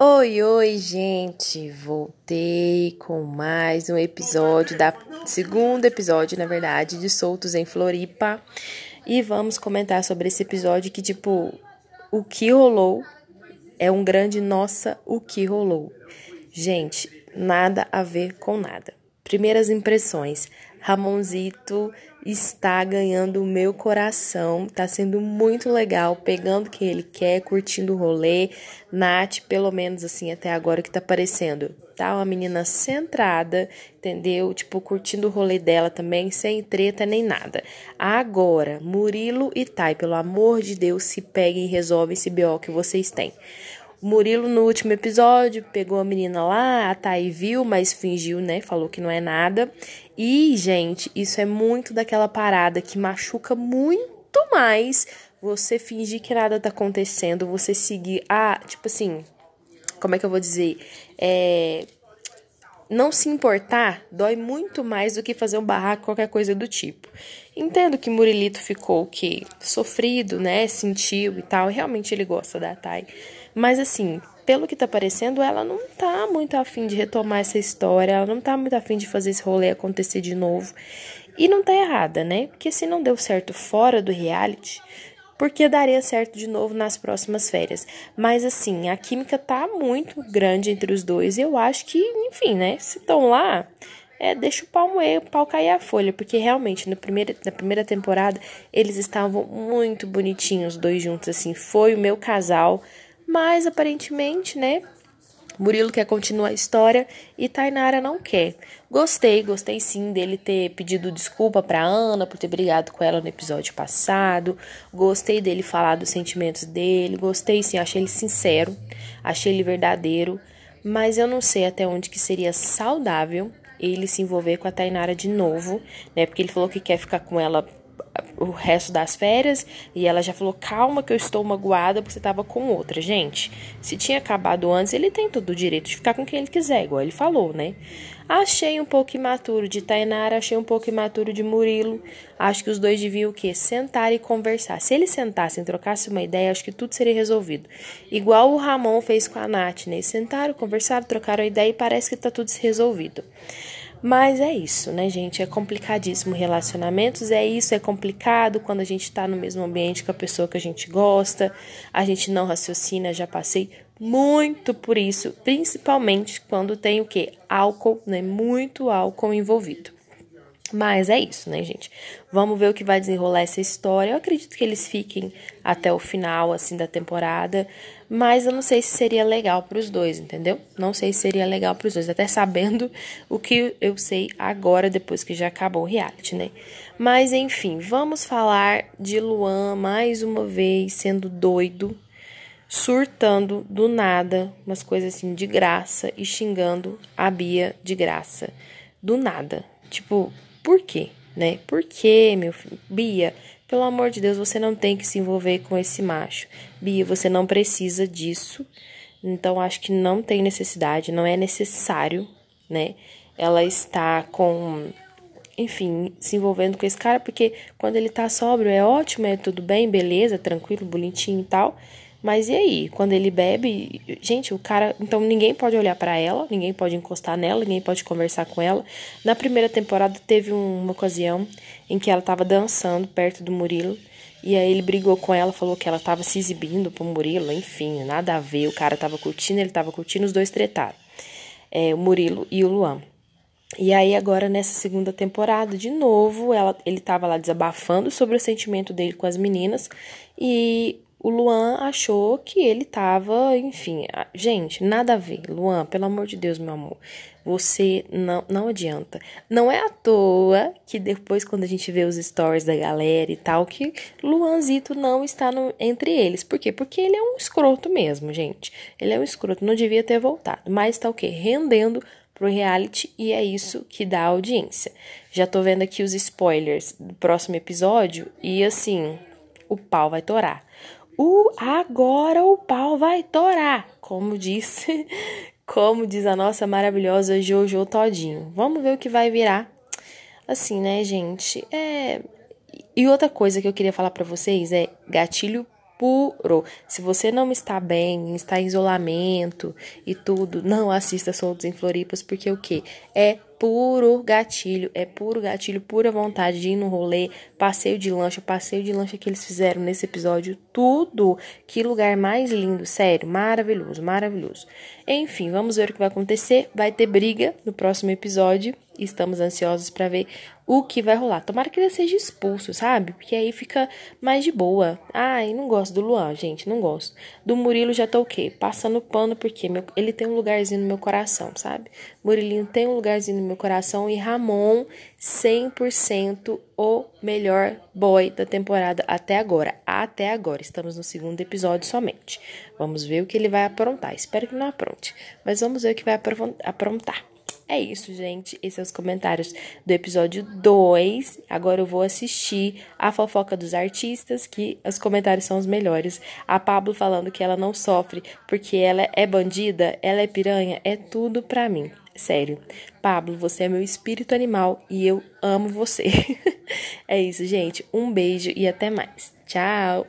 Oi, oi, gente! Voltei com mais um episódio da segundo episódio, na verdade, de Soltos em Floripa. E vamos comentar sobre esse episódio que, tipo, o que rolou é um grande nossa, o que rolou. Gente, nada a ver com nada. Primeiras impressões. Ramonzito está ganhando o meu coração, tá sendo muito legal, pegando o que ele quer, curtindo o rolê. Nath, pelo menos assim até agora que tá aparecendo, tá uma menina centrada, entendeu? Tipo, curtindo o rolê dela também, sem treta nem nada. Agora, Murilo e Thay, pelo amor de Deus, se peguem e resolvem esse BO que vocês têm. Murilo, no último episódio, pegou a menina lá, a Thay viu, mas fingiu, né? Falou que não é nada. E, gente, isso é muito daquela parada que machuca muito mais você fingir que nada tá acontecendo, você seguir. Ah, tipo assim, como é que eu vou dizer? É. Não se importar dói muito mais do que fazer um barraco, qualquer coisa do tipo. Entendo que Murilito ficou o quê? Sofrido, né? Sentiu e tal. Realmente ele gosta da Thay. Mas assim, pelo que tá parecendo, ela não tá muito afim de retomar essa história, ela não tá muito afim de fazer esse rolê acontecer de novo. E não tá errada, né? Porque se não deu certo fora do reality, porque daria certo de novo nas próximas férias. Mas assim, a química tá muito grande entre os dois e eu acho que, enfim, né? Se estão lá, é, deixa o pau moer, o pau cair a folha, porque realmente no primeiro, na primeira temporada eles estavam muito bonitinhos, os dois juntos, assim, foi o meu casal mas aparentemente, né? Murilo quer continuar a história e Tainara não quer. Gostei, gostei sim dele ter pedido desculpa para Ana por ter brigado com ela no episódio passado. Gostei dele falar dos sentimentos dele. Gostei sim, achei ele sincero, achei ele verdadeiro. Mas eu não sei até onde que seria saudável ele se envolver com a Tainara de novo, né? Porque ele falou que quer ficar com ela o resto das férias e ela já falou: calma, que eu estou magoada porque você estava com outra. Gente, se tinha acabado antes, ele tem todo o direito de ficar com quem ele quiser, igual ele falou, né? Achei um pouco imaturo de Tainara, achei um pouco imaturo de Murilo. Acho que os dois deviam o quê? Sentar e conversar. Se eles sentassem trocassem uma ideia, acho que tudo seria resolvido. Igual o Ramon fez com a Nath, né? Sentaram, conversaram, trocaram a ideia e parece que tá tudo resolvido. Mas é isso, né, gente? É complicadíssimo relacionamentos, é isso, é complicado quando a gente tá no mesmo ambiente com a pessoa que a gente gosta, a gente não raciocina, já passei muito por isso, principalmente quando tem o que? Álcool, né? Muito álcool envolvido. Mas é isso, né, gente? Vamos ver o que vai desenrolar essa história. Eu acredito que eles fiquem até o final, assim, da temporada. Mas eu não sei se seria legal para os dois, entendeu? Não sei se seria legal para os dois, até sabendo o que eu sei agora, depois que já acabou o reality, né? Mas enfim, vamos falar de Luan mais uma vez sendo doido, surtando do nada, umas coisas assim de graça e xingando a Bia de graça. Do nada. Tipo, por quê? Né? Por quê, meu filho? Bia, pelo amor de Deus, você não tem que se envolver com esse macho. Bia, você não precisa disso. Então, acho que não tem necessidade, não é necessário, né? Ela está com. Enfim, se envolvendo com esse cara, porque quando ele tá sóbrio é ótimo, é tudo bem, beleza, tranquilo, bonitinho e tal. Mas e aí? Quando ele bebe, gente, o cara. Então ninguém pode olhar para ela, ninguém pode encostar nela, ninguém pode conversar com ela. Na primeira temporada teve uma ocasião em que ela tava dançando perto do Murilo. E aí ele brigou com ela, falou que ela tava se exibindo pro Murilo, enfim, nada a ver. O cara tava curtindo, ele tava curtindo, os dois tretaram. É, o Murilo e o Luan. E aí, agora, nessa segunda temporada, de novo, ela, ele tava lá desabafando sobre o sentimento dele com as meninas. E o Luan achou que ele tava, enfim, gente, nada a ver. Luan, pelo amor de Deus, meu amor, você não, não adianta. Não é à toa que depois, quando a gente vê os stories da galera e tal, que Luanzito não está no, entre eles. Por quê? Porque ele é um escroto mesmo, gente. Ele é um escroto, não devia ter voltado. Mas tá o quê? Rendendo pro reality e é isso que dá audiência. Já tô vendo aqui os spoilers do próximo episódio e assim, o pau vai torar. O agora o pau vai torar, como disse, como diz a nossa maravilhosa Jojo Todinho. Vamos ver o que vai virar. Assim, né, gente? É E outra coisa que eu queria falar para vocês é gatilho puro. Se você não está bem, está em isolamento e tudo, não assista Soltos em Floripas, porque o que? É puro gatilho, é puro gatilho, pura vontade de ir no rolê, passeio de lancha, passeio de lancha que eles fizeram nesse episódio, tudo. Que lugar mais lindo, sério, maravilhoso, maravilhoso. Enfim, vamos ver o que vai acontecer. Vai ter briga no próximo episódio. Estamos ansiosos para ver o que vai rolar. Tomara que ele seja expulso, sabe? Porque aí fica mais de boa. Ai, não gosto do Luan, gente, não gosto. Do Murilo já tô o quê? Passando pano, porque meu, ele tem um lugarzinho no meu coração, sabe? Murilinho tem um lugarzinho no meu coração e Ramon, 100% o melhor boy da temporada até agora. Até agora. Estamos no segundo episódio somente. Vamos ver o que ele vai aprontar. Espero que não apronte, mas vamos ver o que vai aprontar. É isso, gente. Esses são os comentários do episódio 2. Agora eu vou assistir a fofoca dos artistas, que os comentários são os melhores. A Pablo falando que ela não sofre porque ela é bandida, ela é piranha, é tudo pra mim. Sério. Pablo, você é meu espírito animal e eu amo você. é isso, gente. Um beijo e até mais. Tchau.